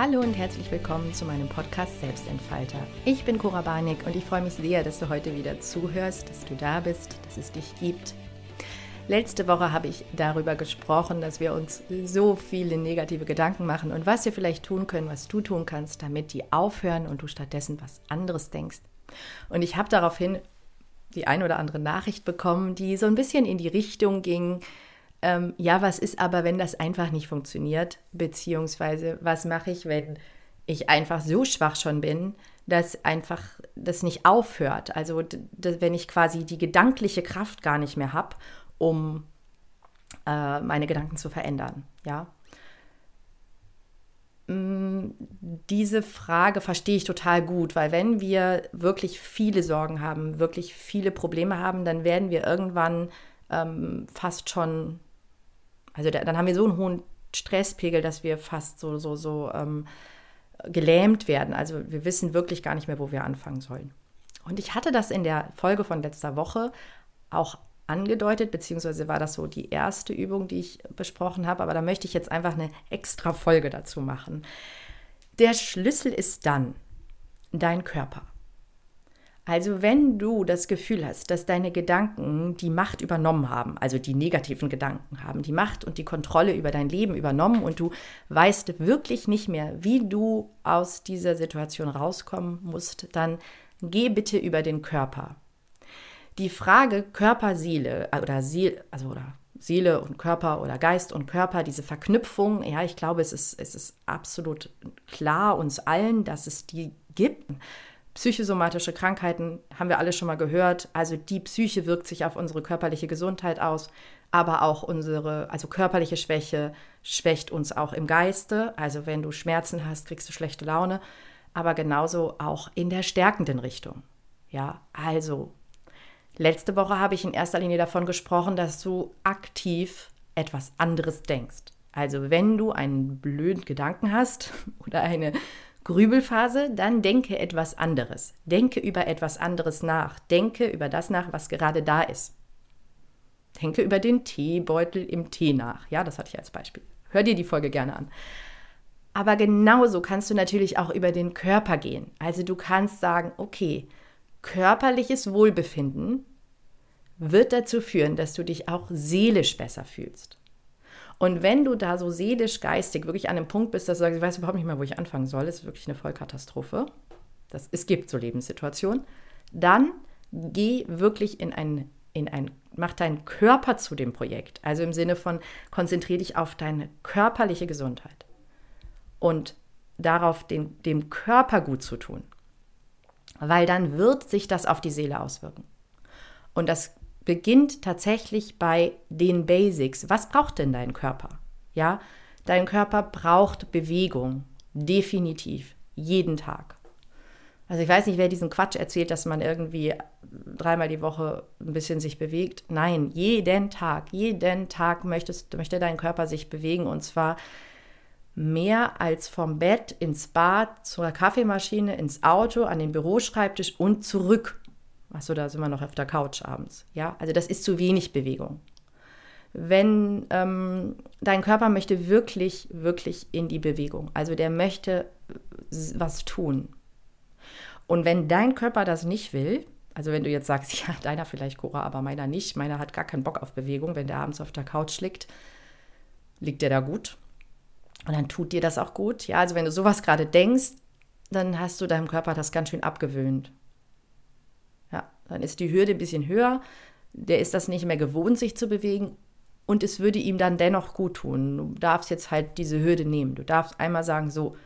Hallo und herzlich willkommen zu meinem Podcast Selbstentfalter. Ich bin Cora Barnick und ich freue mich sehr, dass du heute wieder zuhörst, dass du da bist, dass es dich gibt. Letzte Woche habe ich darüber gesprochen, dass wir uns so viele negative Gedanken machen und was wir vielleicht tun können, was du tun kannst, damit die aufhören und du stattdessen was anderes denkst. Und ich habe daraufhin die ein oder andere Nachricht bekommen, die so ein bisschen in die Richtung ging, ähm, ja, was ist aber, wenn das einfach nicht funktioniert? Beziehungsweise, was mache ich, wenn ich einfach so schwach schon bin, dass einfach das nicht aufhört? Also, wenn ich quasi die gedankliche Kraft gar nicht mehr habe, um äh, meine Gedanken zu verändern, ja. Mm, diese Frage verstehe ich total gut, weil wenn wir wirklich viele Sorgen haben, wirklich viele Probleme haben, dann werden wir irgendwann ähm, fast schon also da, dann haben wir so einen hohen Stresspegel, dass wir fast so, so, so ähm, gelähmt werden. Also wir wissen wirklich gar nicht mehr, wo wir anfangen sollen. Und ich hatte das in der Folge von letzter Woche auch angedeutet, beziehungsweise war das so die erste Übung, die ich besprochen habe, aber da möchte ich jetzt einfach eine extra Folge dazu machen. Der Schlüssel ist dann dein Körper. Also wenn du das Gefühl hast, dass deine Gedanken die Macht übernommen haben, also die negativen Gedanken haben, die Macht und die Kontrolle über dein Leben übernommen und du weißt wirklich nicht mehr, wie du aus dieser Situation rauskommen musst, dann geh bitte über den Körper. Die Frage Körper, Seele äh, oder Seele, also oder Seele und Körper oder Geist und Körper, diese Verknüpfung, ja, ich glaube, es ist, es ist absolut klar uns allen, dass es die gibt. Psychosomatische Krankheiten haben wir alle schon mal gehört. Also die Psyche wirkt sich auf unsere körperliche Gesundheit aus, aber auch unsere, also körperliche Schwäche schwächt uns auch im Geiste. Also wenn du Schmerzen hast, kriegst du schlechte Laune, aber genauso auch in der stärkenden Richtung. Ja, also letzte Woche habe ich in erster Linie davon gesprochen, dass du aktiv etwas anderes denkst. Also wenn du einen blöden Gedanken hast oder eine Grübelphase, dann denke etwas anderes. Denke über etwas anderes nach. Denke über das nach, was gerade da ist. Denke über den Teebeutel im Tee nach. Ja, das hatte ich als Beispiel. Hör dir die Folge gerne an. Aber genauso kannst du natürlich auch über den Körper gehen. Also du kannst sagen, okay, körperliches Wohlbefinden wird dazu führen, dass du dich auch seelisch besser fühlst. Und wenn du da so seelisch, geistig wirklich an einem Punkt bist, dass du sagst, ich weiß überhaupt nicht mehr, wo ich anfangen soll, das ist wirklich eine Vollkatastrophe. Das, es gibt so Lebenssituationen. Dann geh wirklich in ein, in ein, mach deinen Körper zu dem Projekt. Also im Sinne von, konzentriere dich auf deine körperliche Gesundheit und darauf, den, dem Körper gut zu tun. Weil dann wird sich das auf die Seele auswirken. Und das beginnt tatsächlich bei den Basics. Was braucht denn dein Körper? Ja, dein Körper braucht Bewegung, definitiv, jeden Tag. Also ich weiß nicht, wer diesen Quatsch erzählt, dass man irgendwie dreimal die Woche ein bisschen sich bewegt. Nein, jeden Tag, jeden Tag möchtest, möchte dein Körper sich bewegen und zwar mehr als vom Bett ins Bad, zur Kaffeemaschine, ins Auto, an den Büroschreibtisch und zurück. Achso, da sind wir noch auf der Couch abends. Ja, also das ist zu wenig Bewegung. Wenn ähm, dein Körper möchte wirklich, wirklich in die Bewegung, also der möchte was tun. Und wenn dein Körper das nicht will, also wenn du jetzt sagst, ja, deiner vielleicht, Cora, aber meiner nicht, meiner hat gar keinen Bock auf Bewegung, wenn der abends auf der Couch liegt, liegt der da gut. Und dann tut dir das auch gut. Ja, also wenn du sowas gerade denkst, dann hast du deinem Körper das ganz schön abgewöhnt. Dann ist die Hürde ein bisschen höher. Der ist das nicht mehr gewohnt, sich zu bewegen. Und es würde ihm dann dennoch gut tun. Du darfst jetzt halt diese Hürde nehmen. Du darfst einmal sagen, so,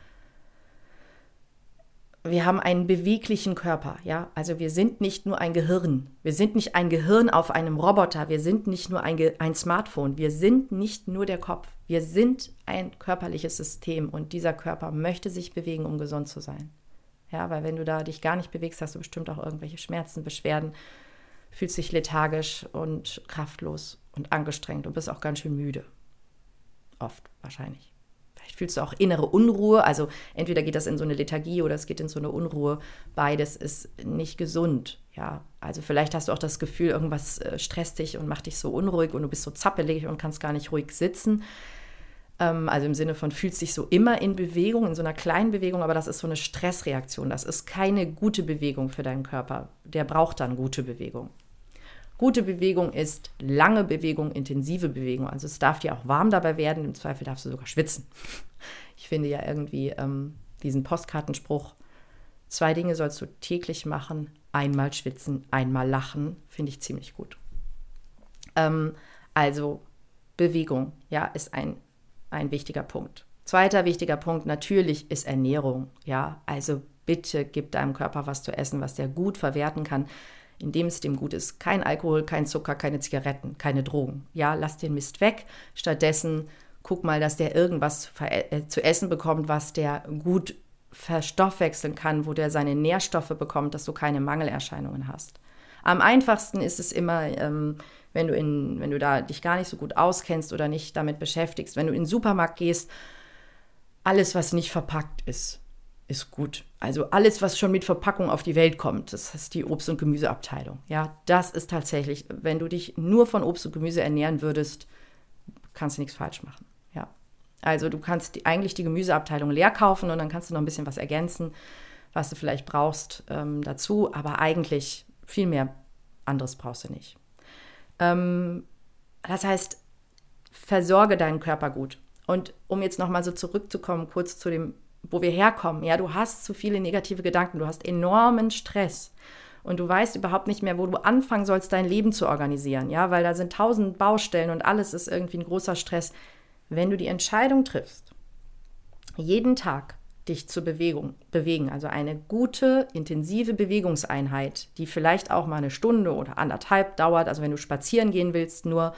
wir haben einen beweglichen Körper, ja. Also wir sind nicht nur ein Gehirn. Wir sind nicht ein Gehirn auf einem Roboter. Wir sind nicht nur ein, Ge ein Smartphone. Wir sind nicht nur der Kopf. Wir sind ein körperliches System und dieser Körper möchte sich bewegen, um gesund zu sein. Ja, weil wenn du da dich gar nicht bewegst, hast du bestimmt auch irgendwelche Schmerzen, Beschwerden, fühlst dich lethargisch und kraftlos und angestrengt und bist auch ganz schön müde. Oft wahrscheinlich. Vielleicht fühlst du auch innere Unruhe. Also entweder geht das in so eine Lethargie oder es geht in so eine Unruhe. Beides ist nicht gesund. Ja, also vielleicht hast du auch das Gefühl, irgendwas äh, stresst dich und macht dich so unruhig und du bist so zappelig und kannst gar nicht ruhig sitzen. Ähm, also im Sinne von fühlst dich so immer in Bewegung, in so einer kleinen Bewegung, aber das ist so eine Stressreaktion. Das ist keine gute Bewegung für deinen Körper. Der braucht dann gute Bewegung. Gute Bewegung ist lange Bewegung, intensive Bewegung. Also es darf dir auch warm dabei werden. Im Zweifel darfst du sogar schwitzen. Ich finde ja irgendwie ähm, diesen Postkartenspruch, zwei Dinge sollst du täglich machen. Einmal schwitzen, einmal lachen, finde ich ziemlich gut. Ähm, also Bewegung, ja, ist ein, ein wichtiger Punkt. Zweiter wichtiger Punkt natürlich ist Ernährung. Ja, also bitte gib deinem Körper was zu essen, was der gut verwerten kann indem es dem gut ist. Kein Alkohol, kein Zucker, keine Zigaretten, keine Drogen. Ja, lass den Mist weg. Stattdessen guck mal, dass der irgendwas zu, äh, zu essen bekommt, was der gut verstoffwechseln kann, wo der seine Nährstoffe bekommt, dass du keine Mangelerscheinungen hast. Am einfachsten ist es immer, ähm, wenn du in, wenn du da dich gar nicht so gut auskennst oder nicht damit beschäftigst, wenn du in den Supermarkt gehst, alles, was nicht verpackt ist, ist gut. Also alles, was schon mit Verpackung auf die Welt kommt, das ist die Obst- und Gemüseabteilung. Ja, das ist tatsächlich, wenn du dich nur von Obst und Gemüse ernähren würdest, kannst du nichts falsch machen. Ja. Also du kannst die, eigentlich die Gemüseabteilung leer kaufen und dann kannst du noch ein bisschen was ergänzen, was du vielleicht brauchst ähm, dazu, aber eigentlich viel mehr anderes brauchst du nicht. Ähm, das heißt, versorge deinen Körper gut. Und um jetzt nochmal so zurückzukommen, kurz zu dem wo wir herkommen. Ja, du hast zu viele negative Gedanken, du hast enormen Stress und du weißt überhaupt nicht mehr, wo du anfangen sollst, dein Leben zu organisieren. Ja, weil da sind tausend Baustellen und alles ist irgendwie ein großer Stress. Wenn du die Entscheidung triffst, jeden Tag dich zur Bewegung bewegen, also eine gute, intensive Bewegungseinheit, die vielleicht auch mal eine Stunde oder anderthalb dauert, also wenn du spazieren gehen willst, nur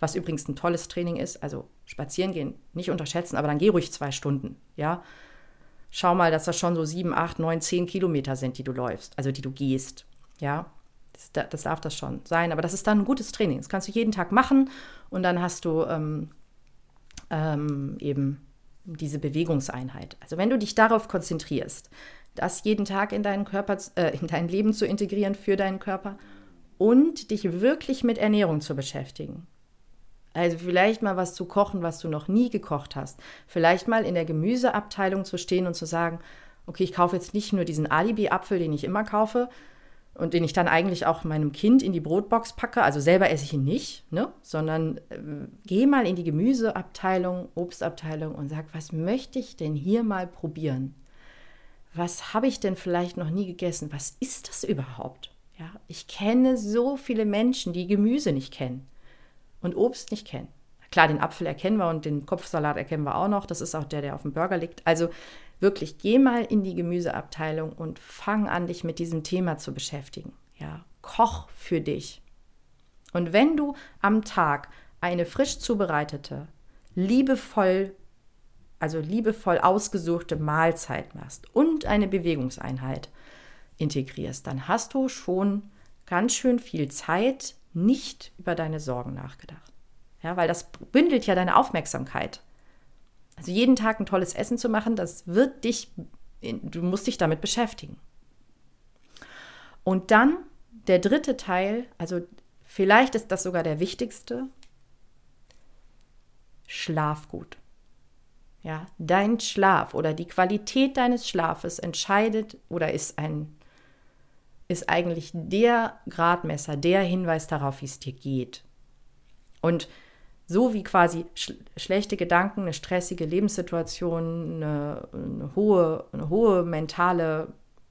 was übrigens ein tolles Training ist, also spazieren gehen nicht unterschätzen, aber dann geh ruhig zwei Stunden, ja, schau mal, dass das schon so sieben, acht, neun, zehn Kilometer sind, die du läufst, also die du gehst. Ja, das, das, darf das schon sein. Aber das ist dann ein gutes Training. Das kannst du jeden Tag machen und dann hast du ähm, ähm, eben diese Bewegungseinheit. Also wenn du dich darauf konzentrierst, das jeden Tag in deinen Körper, äh, in dein Leben zu integrieren für deinen Körper und dich wirklich mit Ernährung zu beschäftigen, also vielleicht mal was zu kochen, was du noch nie gekocht hast. Vielleicht mal in der Gemüseabteilung zu stehen und zu sagen, okay, ich kaufe jetzt nicht nur diesen Alibi-Apfel, den ich immer kaufe und den ich dann eigentlich auch meinem Kind in die Brotbox packe. Also selber esse ich ihn nicht, ne? sondern äh, geh mal in die Gemüseabteilung, Obstabteilung und sag, was möchte ich denn hier mal probieren? Was habe ich denn vielleicht noch nie gegessen? Was ist das überhaupt? Ja, ich kenne so viele Menschen, die Gemüse nicht kennen und Obst nicht kennen. Klar, den Apfel erkennen wir und den Kopfsalat erkennen wir auch noch. Das ist auch der, der auf dem Burger liegt. Also wirklich, geh mal in die Gemüseabteilung und fang an, dich mit diesem Thema zu beschäftigen. Ja, koch für dich. Und wenn du am Tag eine frisch zubereitete, liebevoll, also liebevoll ausgesuchte Mahlzeit machst und eine Bewegungseinheit integrierst, dann hast du schon ganz schön viel Zeit, nicht über deine Sorgen nachgedacht. Ja, weil das bündelt ja deine Aufmerksamkeit. Also jeden Tag ein tolles Essen zu machen, das wird dich, du musst dich damit beschäftigen. Und dann der dritte Teil, also vielleicht ist das sogar der wichtigste, Schlaf gut. Ja, dein Schlaf oder die Qualität deines Schlafes entscheidet oder ist ein ist eigentlich der Gradmesser, der Hinweis darauf, wie es dir geht. Und so wie quasi sch schlechte Gedanken, eine stressige Lebenssituation, eine, eine, hohe, eine hohe mentale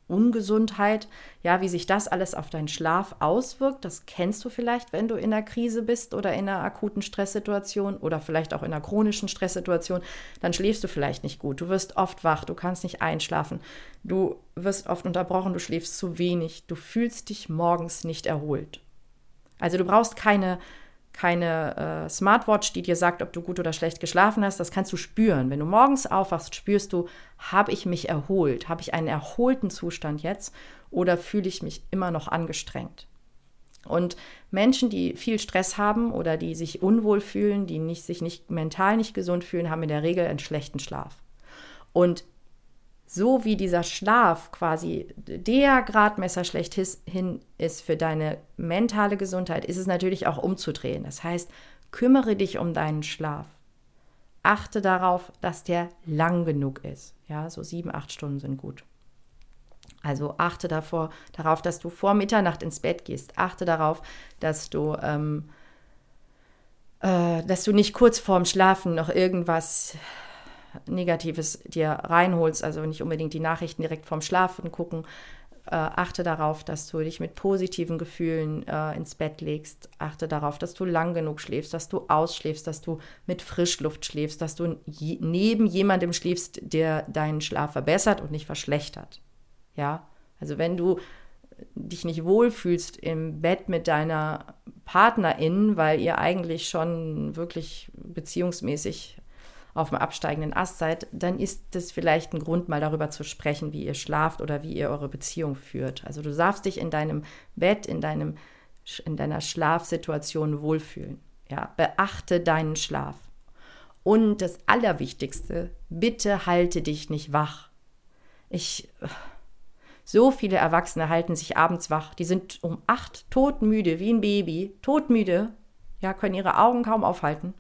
Ungesundheit, ja, wie sich das alles auf deinen Schlaf auswirkt, das kennst du vielleicht, wenn du in einer Krise bist oder in einer akuten Stresssituation oder vielleicht auch in einer chronischen Stresssituation, dann schläfst du vielleicht nicht gut, du wirst oft wach, du kannst nicht einschlafen, du wirst oft unterbrochen, du schläfst zu wenig, du fühlst dich morgens nicht erholt. Also du brauchst keine keine äh, Smartwatch, die dir sagt, ob du gut oder schlecht geschlafen hast. Das kannst du spüren. Wenn du morgens aufwachst, spürst du, habe ich mich erholt? Habe ich einen erholten Zustand jetzt oder fühle ich mich immer noch angestrengt? Und Menschen, die viel Stress haben oder die sich unwohl fühlen, die nicht, sich nicht mental nicht gesund fühlen, haben in der Regel einen schlechten Schlaf. Und so wie dieser Schlaf quasi der Gradmesser schlechthin ist für deine mentale Gesundheit, ist es natürlich auch umzudrehen. Das heißt, kümmere dich um deinen Schlaf. achte darauf, dass der lang genug ist. Ja, so sieben, acht Stunden sind gut. Also achte davor, darauf, dass du vor Mitternacht ins Bett gehst. Achte darauf, dass du, ähm, äh, dass du nicht kurz vorm Schlafen noch irgendwas Negatives dir reinholst, also nicht unbedingt die Nachrichten direkt vorm Schlafen gucken. Äh, achte darauf, dass du dich mit positiven Gefühlen äh, ins Bett legst. Achte darauf, dass du lang genug schläfst, dass du ausschläfst, dass du mit Frischluft schläfst, dass du je, neben jemandem schläfst, der deinen Schlaf verbessert und nicht verschlechtert. Ja, also wenn du dich nicht wohlfühlst im Bett mit deiner Partnerin, weil ihr eigentlich schon wirklich beziehungsmäßig auf dem absteigenden Ast seid, dann ist das vielleicht ein Grund, mal darüber zu sprechen, wie ihr schlaft oder wie ihr eure Beziehung führt. Also du darfst dich in deinem Bett, in, deinem, in deiner Schlafsituation wohlfühlen. Ja, beachte deinen Schlaf. Und das Allerwichtigste, bitte halte dich nicht wach. Ich, so viele Erwachsene halten sich abends wach. Die sind um acht todmüde, wie ein Baby, todmüde, ja, können ihre Augen kaum aufhalten.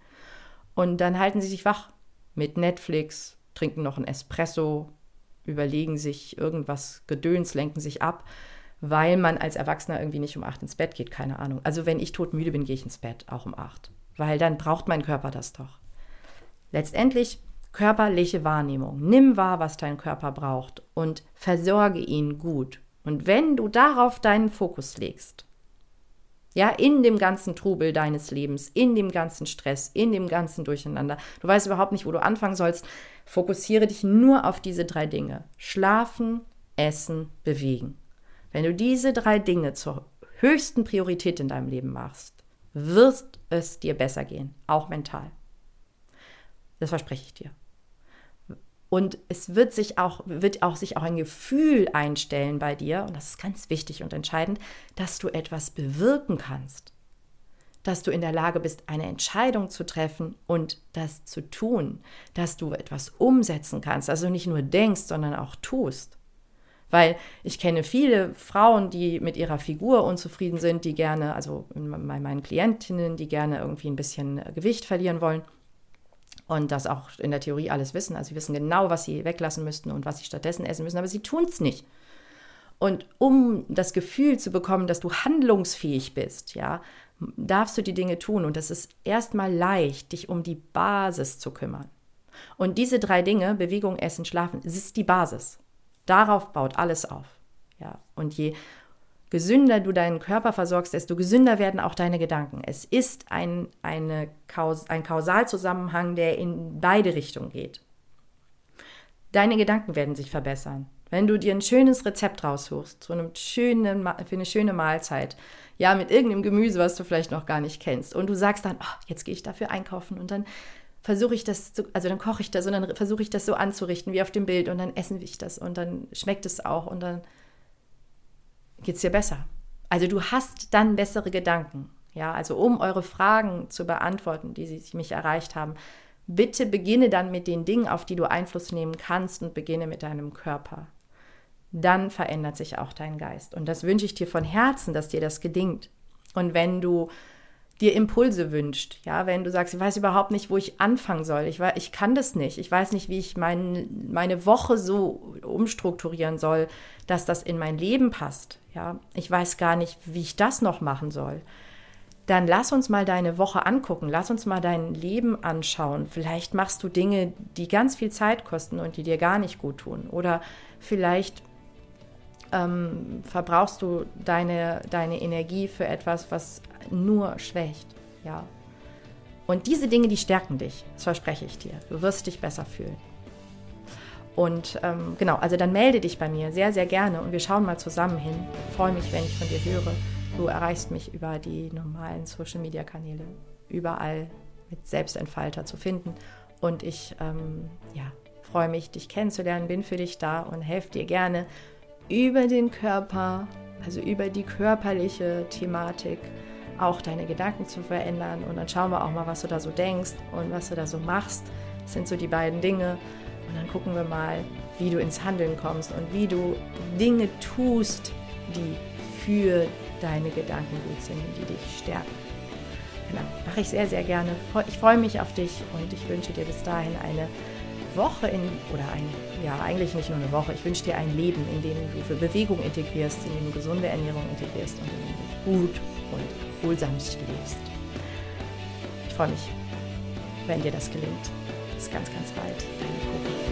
Und dann halten sie sich wach mit Netflix, trinken noch ein Espresso, überlegen sich irgendwas Gedöns, lenken sich ab, weil man als Erwachsener irgendwie nicht um acht ins Bett geht, keine Ahnung. Also wenn ich todmüde bin, gehe ich ins Bett, auch um acht, weil dann braucht mein Körper das doch. Letztendlich körperliche Wahrnehmung. Nimm wahr, was dein Körper braucht und versorge ihn gut. Und wenn du darauf deinen Fokus legst, ja, in dem ganzen Trubel deines Lebens, in dem ganzen Stress, in dem ganzen Durcheinander. Du weißt überhaupt nicht, wo du anfangen sollst. Fokussiere dich nur auf diese drei Dinge. Schlafen, essen, bewegen. Wenn du diese drei Dinge zur höchsten Priorität in deinem Leben machst, wird es dir besser gehen, auch mental. Das verspreche ich dir. Und es wird sich auch, wird auch sich auch ein Gefühl einstellen bei dir, und das ist ganz wichtig und entscheidend, dass du etwas bewirken kannst. Dass du in der Lage bist, eine Entscheidung zu treffen und das zu tun. Dass du etwas umsetzen kannst. Also nicht nur denkst, sondern auch tust. Weil ich kenne viele Frauen, die mit ihrer Figur unzufrieden sind, die gerne, also bei meinen Klientinnen, die gerne irgendwie ein bisschen Gewicht verlieren wollen und das auch in der Theorie alles wissen. Also sie wissen genau, was sie weglassen müssten und was sie stattdessen essen müssen, aber sie tun es nicht. Und um das Gefühl zu bekommen, dass du handlungsfähig bist, ja, darfst du die Dinge tun. Und es ist erstmal leicht, dich um die Basis zu kümmern. Und diese drei Dinge, Bewegung, Essen, Schlafen, ist die Basis. Darauf baut alles auf. Ja, und je gesünder du deinen Körper versorgst, desto gesünder werden auch deine Gedanken. Es ist ein, eine, ein Kausalzusammenhang, der in beide Richtungen geht. Deine Gedanken werden sich verbessern. Wenn du dir ein schönes Rezept raussuchst, zu einem schönen, für eine schöne Mahlzeit, ja, mit irgendeinem Gemüse, was du vielleicht noch gar nicht kennst, und du sagst dann, oh, jetzt gehe ich dafür einkaufen und dann versuche ich das, zu, also dann koche ich das und dann versuche ich das so anzurichten wie auf dem Bild und dann essen wir das und dann schmeckt es auch und dann geht es dir besser. Also du hast dann bessere Gedanken. Ja, also um eure Fragen zu beantworten, die sie mich erreicht haben, bitte beginne dann mit den Dingen, auf die du Einfluss nehmen kannst und beginne mit deinem Körper. Dann verändert sich auch dein Geist. Und das wünsche ich dir von Herzen, dass dir das gelingt. Und wenn du dir Impulse wünscht. Ja, wenn du sagst, ich weiß überhaupt nicht, wo ich anfangen soll. Ich, ich kann das nicht. Ich weiß nicht, wie ich mein, meine Woche so umstrukturieren soll, dass das in mein Leben passt. Ja, ich weiß gar nicht, wie ich das noch machen soll. Dann lass uns mal deine Woche angucken. Lass uns mal dein Leben anschauen. Vielleicht machst du Dinge, die ganz viel Zeit kosten und die dir gar nicht gut tun. Oder vielleicht ähm, verbrauchst du deine, deine Energie für etwas, was nur schwächt. Ja. Und diese Dinge, die stärken dich, das verspreche ich dir. Du wirst dich besser fühlen. Und ähm, genau, also dann melde dich bei mir sehr, sehr gerne und wir schauen mal zusammen hin. Ich freue mich, wenn ich von dir höre. Du erreichst mich über die normalen Social-Media-Kanäle, überall mit Selbstentfalter zu finden. Und ich ähm, ja, freue mich, dich kennenzulernen, bin für dich da und helfe dir gerne über den Körper, also über die körperliche Thematik, auch deine Gedanken zu verändern. Und dann schauen wir auch mal, was du da so denkst und was du da so machst. Das sind so die beiden Dinge. Und dann gucken wir mal, wie du ins Handeln kommst und wie du Dinge tust, die für deine Gedanken gut sind, die dich stärken. Genau, mache ich sehr, sehr gerne. Ich freue mich auf dich und ich wünsche dir bis dahin eine Woche in, oder eine, ja, eigentlich nicht nur eine Woche, ich wünsche dir ein Leben, in dem du für Bewegung integrierst, in dem du gesunde Ernährung integrierst und in dem du gut und wohlsamst lebst. Ich freue mich, wenn dir das gelingt. Bis ganz, ganz bald. Deine Cora.